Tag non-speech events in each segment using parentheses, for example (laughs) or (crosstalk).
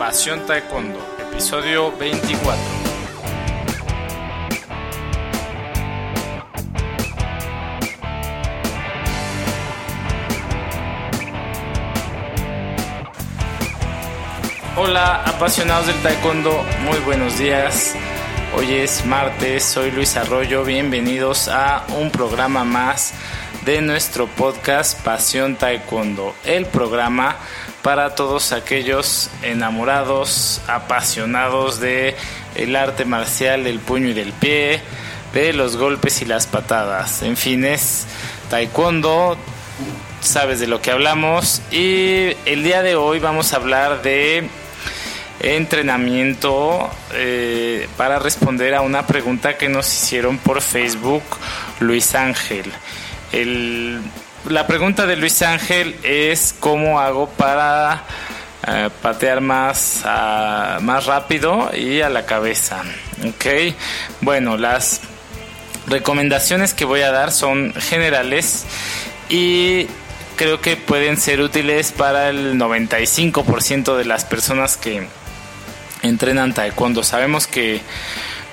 Pasión Taekwondo, episodio 24. Hola apasionados del taekwondo, muy buenos días. Hoy es martes, soy Luis Arroyo, bienvenidos a un programa más de nuestro podcast Pasión Taekwondo, el programa para todos aquellos enamorados, apasionados de el arte marcial del puño y del pie, de los golpes y las patadas. En fin, es taekwondo, sabes de lo que hablamos y el día de hoy vamos a hablar de entrenamiento eh, para responder a una pregunta que nos hicieron por Facebook Luis Ángel. El la pregunta de Luis Ángel es cómo hago para eh, patear más, más rápido y a la cabeza. Ok, bueno, las recomendaciones que voy a dar son generales y creo que pueden ser útiles para el 95% de las personas que entrenan taekwondo. Sabemos que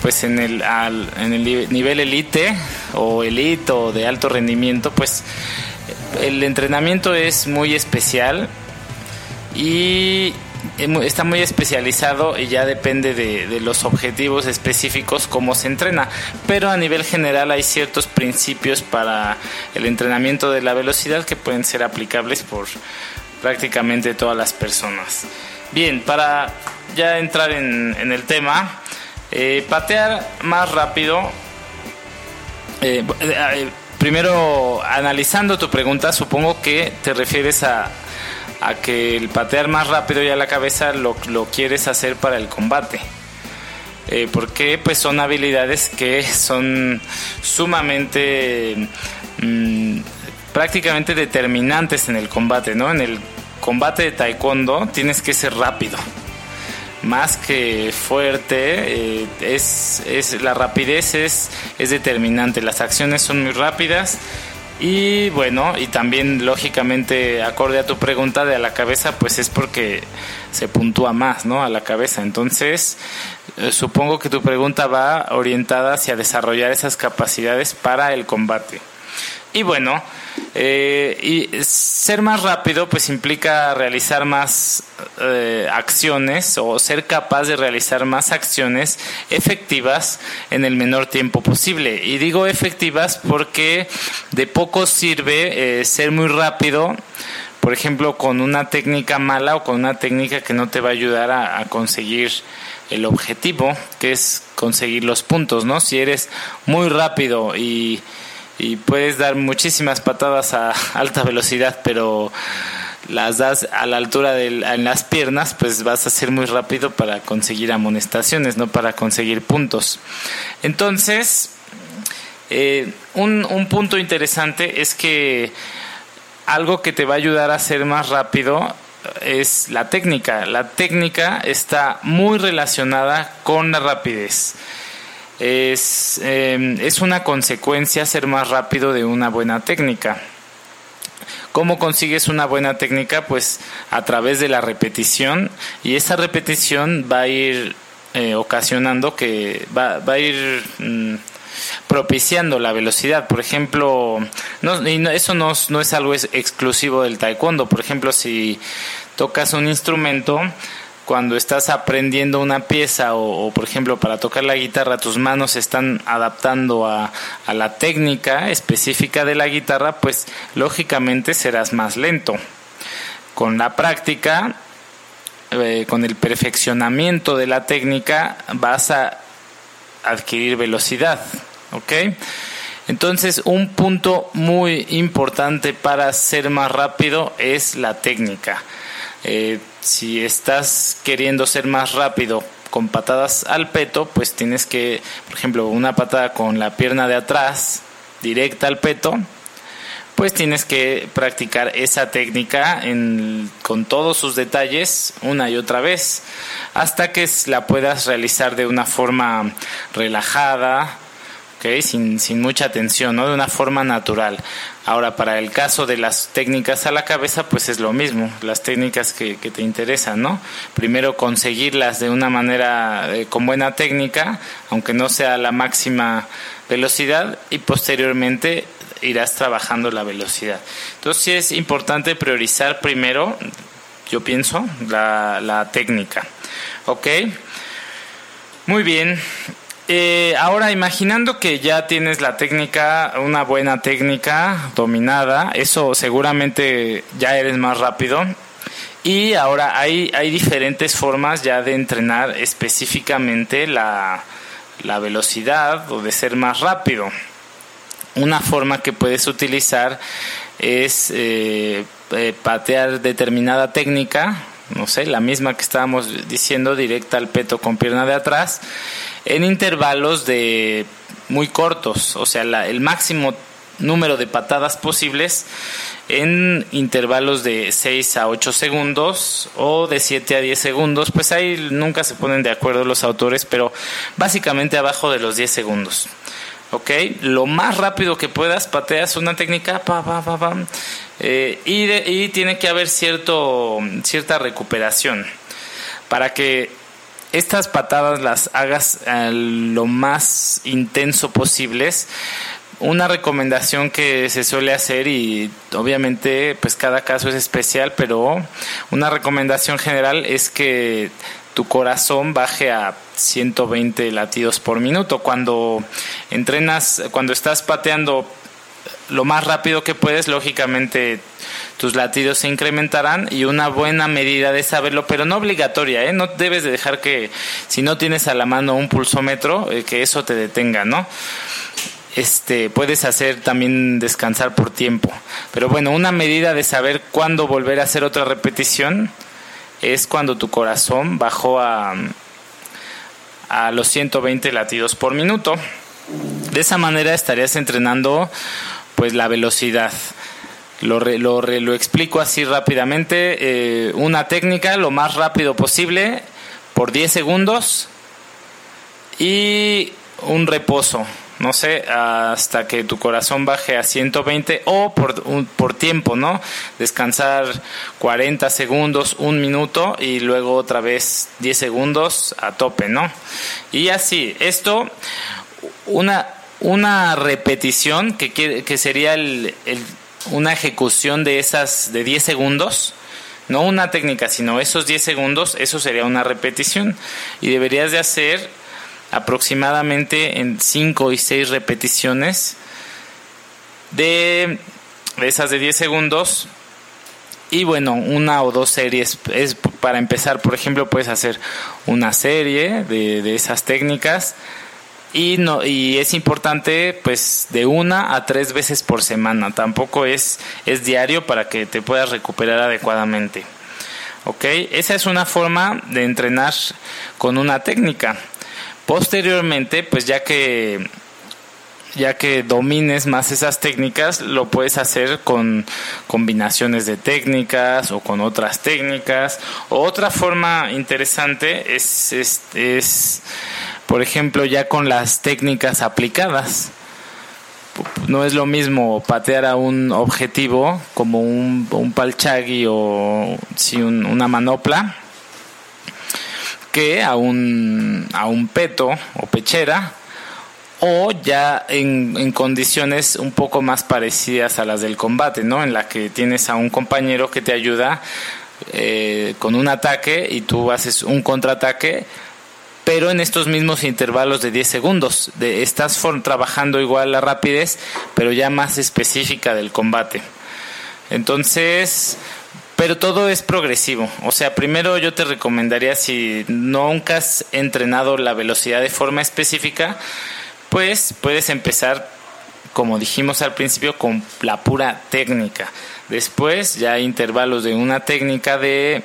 pues en el, en el nivel elite o elite o de alto rendimiento, pues el entrenamiento es muy especial y está muy especializado y ya depende de, los objetivos específicos cómo se entrena. Pero a nivel general hay ciertos principios para el entrenamiento de la velocidad que pueden ser aplicables por prácticamente todas las personas. Bien, para ya entrar en, el tema, eh, patear más rápido. Eh, eh, primero, analizando tu pregunta, supongo que te refieres a, que el patear más rápido y a la cabeza lo, quieres hacer para el combate. Eh, porque pues son habilidades que son sumamente mm, prácticamente determinantes en el combate, ¿no? En el combate de taekwondo tienes que ser rápido más que fuerte, eh, es, es, la rapidez es, es determinante, las acciones son muy rápidas y bueno, y también lógicamente acorde a tu pregunta de a la cabeza, pues es porque se puntúa más, ¿no? A la cabeza. Entonces, eh, supongo que tu pregunta va orientada hacia desarrollar esas capacidades para el combate. Y bueno, eh, y ser más rápido pues implica realizar más eh, acciones o ser capaz de realizar más acciones efectivas en el menor tiempo posible. Y digo efectivas porque de poco sirve eh, ser muy rápido, por ejemplo, con una técnica mala o con una técnica que no te va a ayudar a, a conseguir el objetivo, que es conseguir los puntos, ¿no? Si eres muy rápido y y puedes dar muchísimas patadas a alta velocidad, pero las das a la altura de en las piernas, pues vas a ser muy rápido para conseguir amonestaciones, no para conseguir puntos. Entonces, eh, un, un punto interesante es que algo que te va a ayudar a ser más rápido es la técnica. La técnica está muy relacionada con la rapidez es, em, es una consecuencia ser más rápido de una buena técnica. ¿Cómo consigues una buena técnica? Pues a través de la repetición y esa repetición va a ir eh, ocasionando que va, va a ir mm, propiciando la velocidad. Por ejemplo, no, y eso no, no es algo exclusivo del taekwondo. Por ejemplo, si tocas un instrumento, cuando estás aprendiendo una pieza o, por ejemplo para tocar la guitarra tus manos se están adaptando a, la técnica específica de la guitarra pues lógicamente serás más lento con la práctica eh, con el perfeccionamiento de la técnica vas a adquirir velocidad ¿ok? Entonces, un punto muy importante para ser más rápido es la técnica. Eh, si estás queriendo ser más rápido con patadas al peto, pues tienes que, por ejemplo, una patada con la pierna de atrás, directa al peto, pues tienes que practicar esa técnica con todos sus detalles una y otra vez hasta que la puedas realizar de una forma relajada, sin, sin mucha tensión, ¿no? de una forma natural. Ahora, para el caso de las técnicas a la cabeza, pues es lo mismo, las técnicas que, que te interesan, ¿no? Primero conseguirlas de una manera eh, con buena técnica, aunque no sea la máxima velocidad, y posteriormente irás trabajando la velocidad. Entonces sí es importante priorizar primero, yo pienso, la, la técnica. ¿Ok? Muy bien. Eh, ahora, imaginando que ya tienes la técnica, una buena técnica dominada, eso seguramente ya eres más rápido. Y ahora hay, hay diferentes formas ya de entrenar específicamente la, la velocidad o de ser más rápido. Una forma que puedes utilizar es eh, eh, patear determinada técnica, no sé, la misma que estábamos diciendo, directa al peto con pierna de atrás, en intervalos de muy cortos, o sea, el máximo número de patadas posibles en intervalos de 6 a 8 segundos o de 7 a 10 segundos, pues ahí nunca se ponen de acuerdo los autores, pero básicamente abajo de los 10 segundos. ¿ok? Lo más rápido que puedas, pateas una técnica, pa, pa, pa, pa eh, y, y, tiene que haber cierto, cierta recuperación para que estas patadas las hagas eh, lo más intenso posibles. Una recomendación que se suele hacer y obviamente pues cada caso es especial, pero una recomendación general es que tu corazón baje a 120 latidos por minuto. Cuando entrenas, cuando estás pateando lo más rápido que puedes, lógicamente tus latidos se incrementarán y una buena medida de saberlo, pero no obligatoria, ¿eh? no debes de dejar que si no tienes a la mano un pulsómetro, eh, que eso te detenga, ¿no? Este, puedes hacer también descansar por tiempo. Pero bueno, una medida de saber cuándo volver a hacer otra repetición es cuando tu corazón bajó a, a los 120 latidos por minuto. De esa manera estarías entrenando pues la velocidad. Lo, lo, lo explico así rápidamente. Eh, una técnica lo más rápido posible por 10 segundos y un reposo no sé, hasta que tu corazón baje a 120 o por, por tiempo, ¿no? Descansar 40 segundos, un minuto y luego otra vez 10 segundos a tope, ¿no? Y así, esto, una, una repetición que, que sería el, una ejecución de esas de 10 segundos, no una técnica, sino esos 10 segundos, eso sería una repetición. Y deberías de hacer aproximadamente en 5 y 6 repeticiones de esas de 10 segundos. Y bueno, una o dos series es para empezar, por ejemplo, puedes hacer una serie de, de esas técnicas y no y es importante pues de una a tres veces por semana, tampoco es es diario para que te puedas recuperar adecuadamente. ¿Ok? Esa es una forma de entrenar con una técnica. Posteriormente, pues ya que ya que domines más esas técnicas, lo puedes hacer con combinaciones de técnicas o con otras técnicas. otra forma interesante es, es, es, por ejemplo, ya con las técnicas aplicadas. No es lo mismo patear a un objetivo como un, un palchagui o si una manopla que a un, a un peto o pechera o ya en, en, condiciones un poco más parecidas a las del combate, ¿no? En la que tienes a un compañero que te ayuda eh, con un ataque y tú haces un contraataque, pero en estos mismos intervalos de 10 segundos. De, estás trabajando igual la rapidez, pero ya más específica del combate. Entonces, pero todo es progresivo. O sea, primero yo te recomendaría si nunca has entrenado la velocidad de forma específica, pues puedes empezar, como dijimos al principio, con la pura técnica. Después ya hay intervalos de una técnica de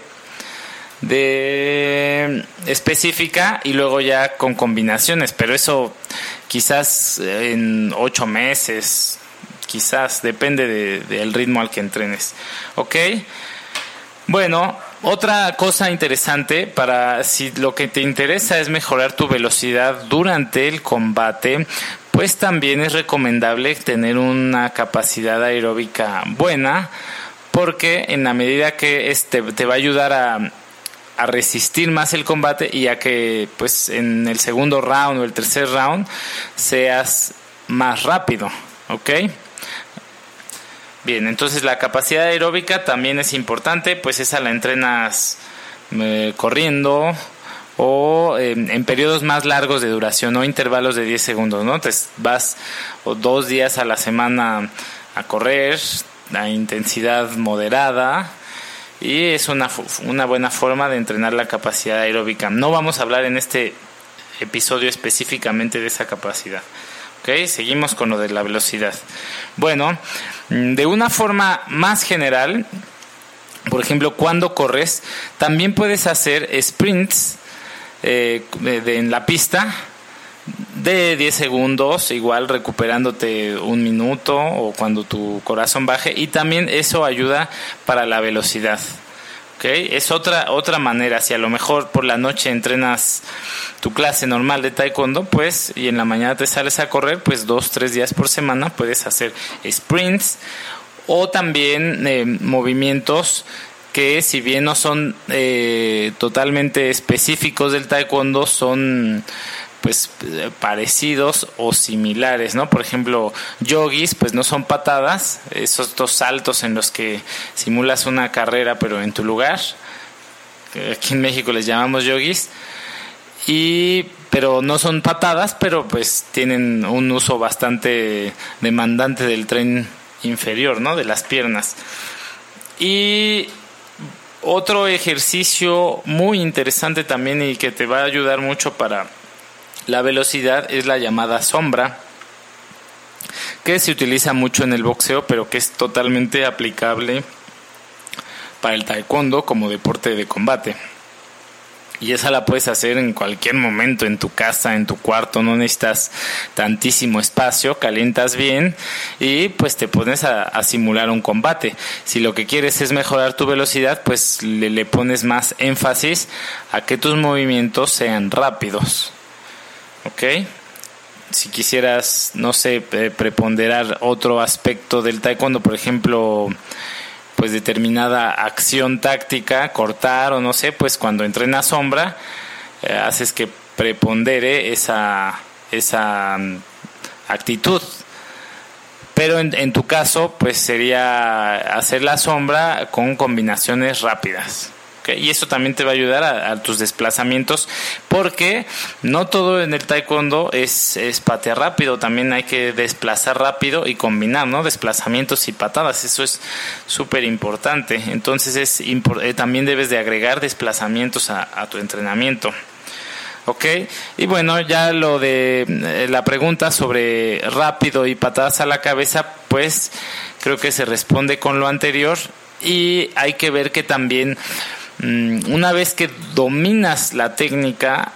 de específica y luego ya con combinaciones, pero eso quizás en ocho meses, quizás depende del ritmo al que entrenes, ¿ok? Bueno, otra cosa interesante para si lo que te interesa es mejorar tu velocidad durante el combate, pues también es recomendable tener una capacidad aeróbica buena porque en la medida que este te va a ayudar a, a resistir más el combate y a que pues en el segundo round o el tercer round seas más rápido, ¿ok? Bien, entonces la capacidad aeróbica también es importante, pues esa la entrenas eh, corriendo o en periodos más largos de duración, no intervalos de 10 segundos, ¿no? Te vas o dos días a la semana a correr a intensidad moderada y es una, una buena forma de entrenar la capacidad aeróbica. No vamos a hablar en este episodio específicamente de esa capacidad. Seguimos con lo de la velocidad. Bueno, de una forma más general, por ejemplo, cuando corres, también puedes hacer sprints eh, en la pista de 10 segundos, igual recuperándote un minuto o cuando tu corazón baje y también eso ayuda para la velocidad. ¿okay? Es otra, otra manera, si a lo mejor por la noche entrenas tu clase normal de taekwondo, pues y en la mañana te sales a correr, pues dos, tres días por semana puedes hacer sprints o también eh, movimientos que si bien no son eh, totalmente específicos del taekwondo, son pues parecidos o similares, ¿no? Por ejemplo, yogis, pues no son patadas, esos dos saltos en los que simulas una carrera pero en tu lugar. Aquí en México les llamamos yogis. Y pero no son patadas, pero pues tienen un uso bastante demandante del tren inferior, ¿no? De las piernas. Y otro ejercicio muy interesante también y que te va a ayudar mucho para la velocidad es la llamada sombra, que se utiliza mucho en el boxeo, pero que es totalmente aplicable para el taekwondo como deporte de combate. Y esa la puedes hacer en cualquier momento, en tu casa, en tu cuarto, no necesitas tantísimo espacio, calientas bien y pues te pones a, simular un combate. Si lo que quieres es mejorar tu velocidad, pues le, le pones más énfasis a que tus movimientos sean rápidos. ¿Ok? Si quisieras, no sé, preponderar otro aspecto del taekwondo, por ejemplo, pues determinada acción táctica, cortar o no sé, pues cuando entrenas sombra, eh, haces que prepondere esa, esa mm, actitud. Pero en, en tu caso, pues sería hacer la sombra con combinaciones rápidas. Y eso también te va a ayudar a, tus desplazamientos porque no todo en el taekwondo es, es patear rápido, también hay que desplazar rápido y combinar, ¿no? Desplazamientos y patadas, eso es súper importante. Entonces es eh, también debes de agregar desplazamientos a, a tu entrenamiento. ¿ok? Y bueno, ya lo de eh, la pregunta sobre rápido y patadas a la cabeza, pues creo que se responde con lo anterior y hay que ver que también una vez que dominas la técnica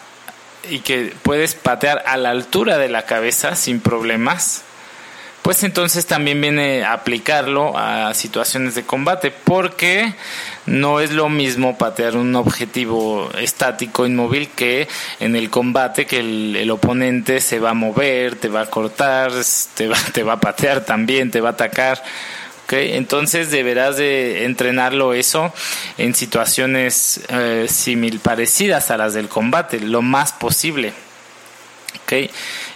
y que puedes patear a la altura de la cabeza sin problemas, pues entonces también viene a aplicarlo a situaciones de combate, porque no es lo mismo patear un objetivo estático, inmóvil, que en el combate que el, oponente se va a mover, te va a cortar, te va, te va a patear también, te va a atacar. Entonces deberás de entrenarlo eso en situaciones eh, simil parecidas a las del combate, lo más posible.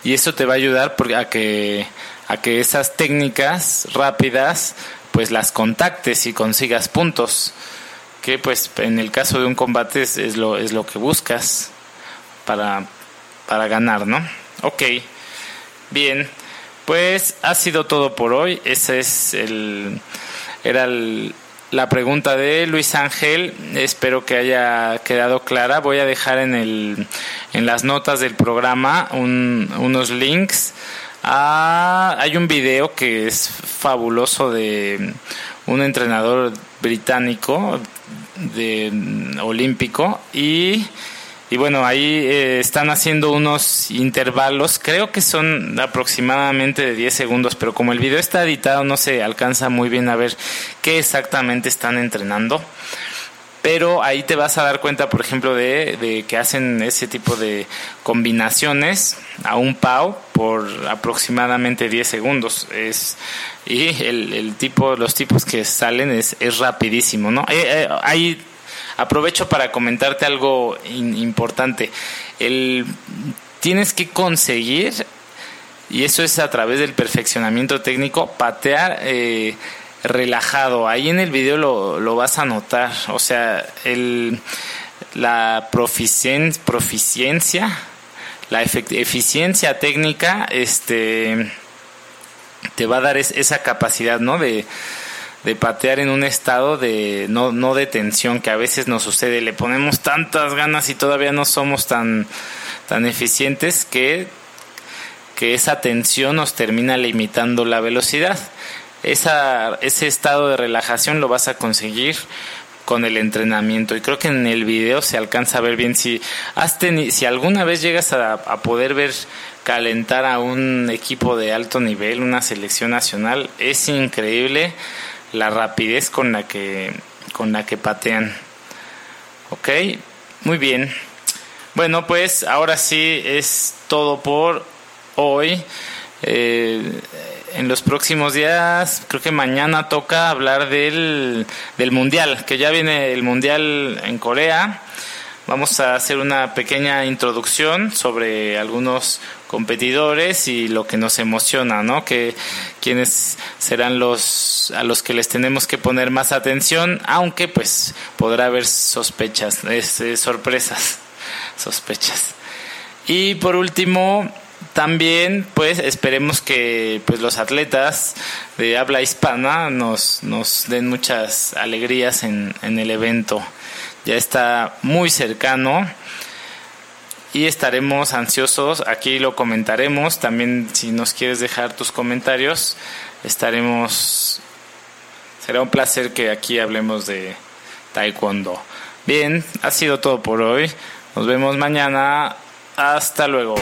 Y eso te va a ayudar a que, a que esas técnicas rápidas pues las contactes y consigas puntos. Que pues en el caso de un combate es, es lo, es lo que buscas para, para ganar, ¿no? Ok, bien. Pues ha sido todo por hoy. Esa es el era la pregunta de Luis Ángel. Espero que haya quedado clara. Voy a dejar en el en las notas del programa unos links. hay un video que es fabuloso de un entrenador británico de olímpico y y bueno, ahí eh, están haciendo unos intervalos, creo que son aproximadamente de 10 segundos, pero como el video está editado no se alcanza muy bien a ver qué exactamente están entrenando. pero ahí te vas a dar cuenta, por ejemplo, de, que hacen ese tipo de combinaciones a un PAO por aproximadamente 10 segundos. Es, y el, tipo, los tipos que salen es, es rapidísimo, ¿no? Eh, eh, ahí aprovecho para comentarte algo importante. El, tienes que conseguir, y eso es a través del perfeccionamiento técnico, patear eh, relajado. Ahí en el video lo, lo vas a notar. O sea, el, la proficiencia, la eficiencia técnica, este te va a dar esa capacidad, ¿no? De, de patear en un estado de no, no de tensión que a veces nos sucede. Le ponemos tantas ganas y todavía no somos tan, tan eficientes que, que esa tensión nos termina limitando la velocidad. Esa, ese estado de relajación lo vas a conseguir con el entrenamiento. Y creo que en el video se alcanza a ver bien si has si alguna vez llegas a, poder ver calentar a un equipo de alto nivel, una selección nacional, es increíble la rapidez con la que con la que patean. Ok, muy bien. Bueno, pues ahora sí es todo por hoy. Eh, en los próximos días, creo que mañana toca hablar del, del Mundial, que ya viene el Mundial en Corea. Vamos a hacer una pequeña introducción sobre algunos competidores y lo que nos emociona, ¿no? Que quiénes serán los a los que les tenemos que poner más atención, aunque pues podrá haber sospechas, sorpresas, (laughs) sospechas. Y por último, también pues esperemos que pues los atletas de habla hispana nos, nos den muchas alegrías en, en el evento. Ya está muy cercano y estaremos ansiosos. Aquí lo comentaremos. También si nos quieres dejar tus comentarios, estaremos... Será un placer que aquí hablemos de taekwondo. Bien, ha sido todo por hoy. Nos vemos mañana. Hasta luego.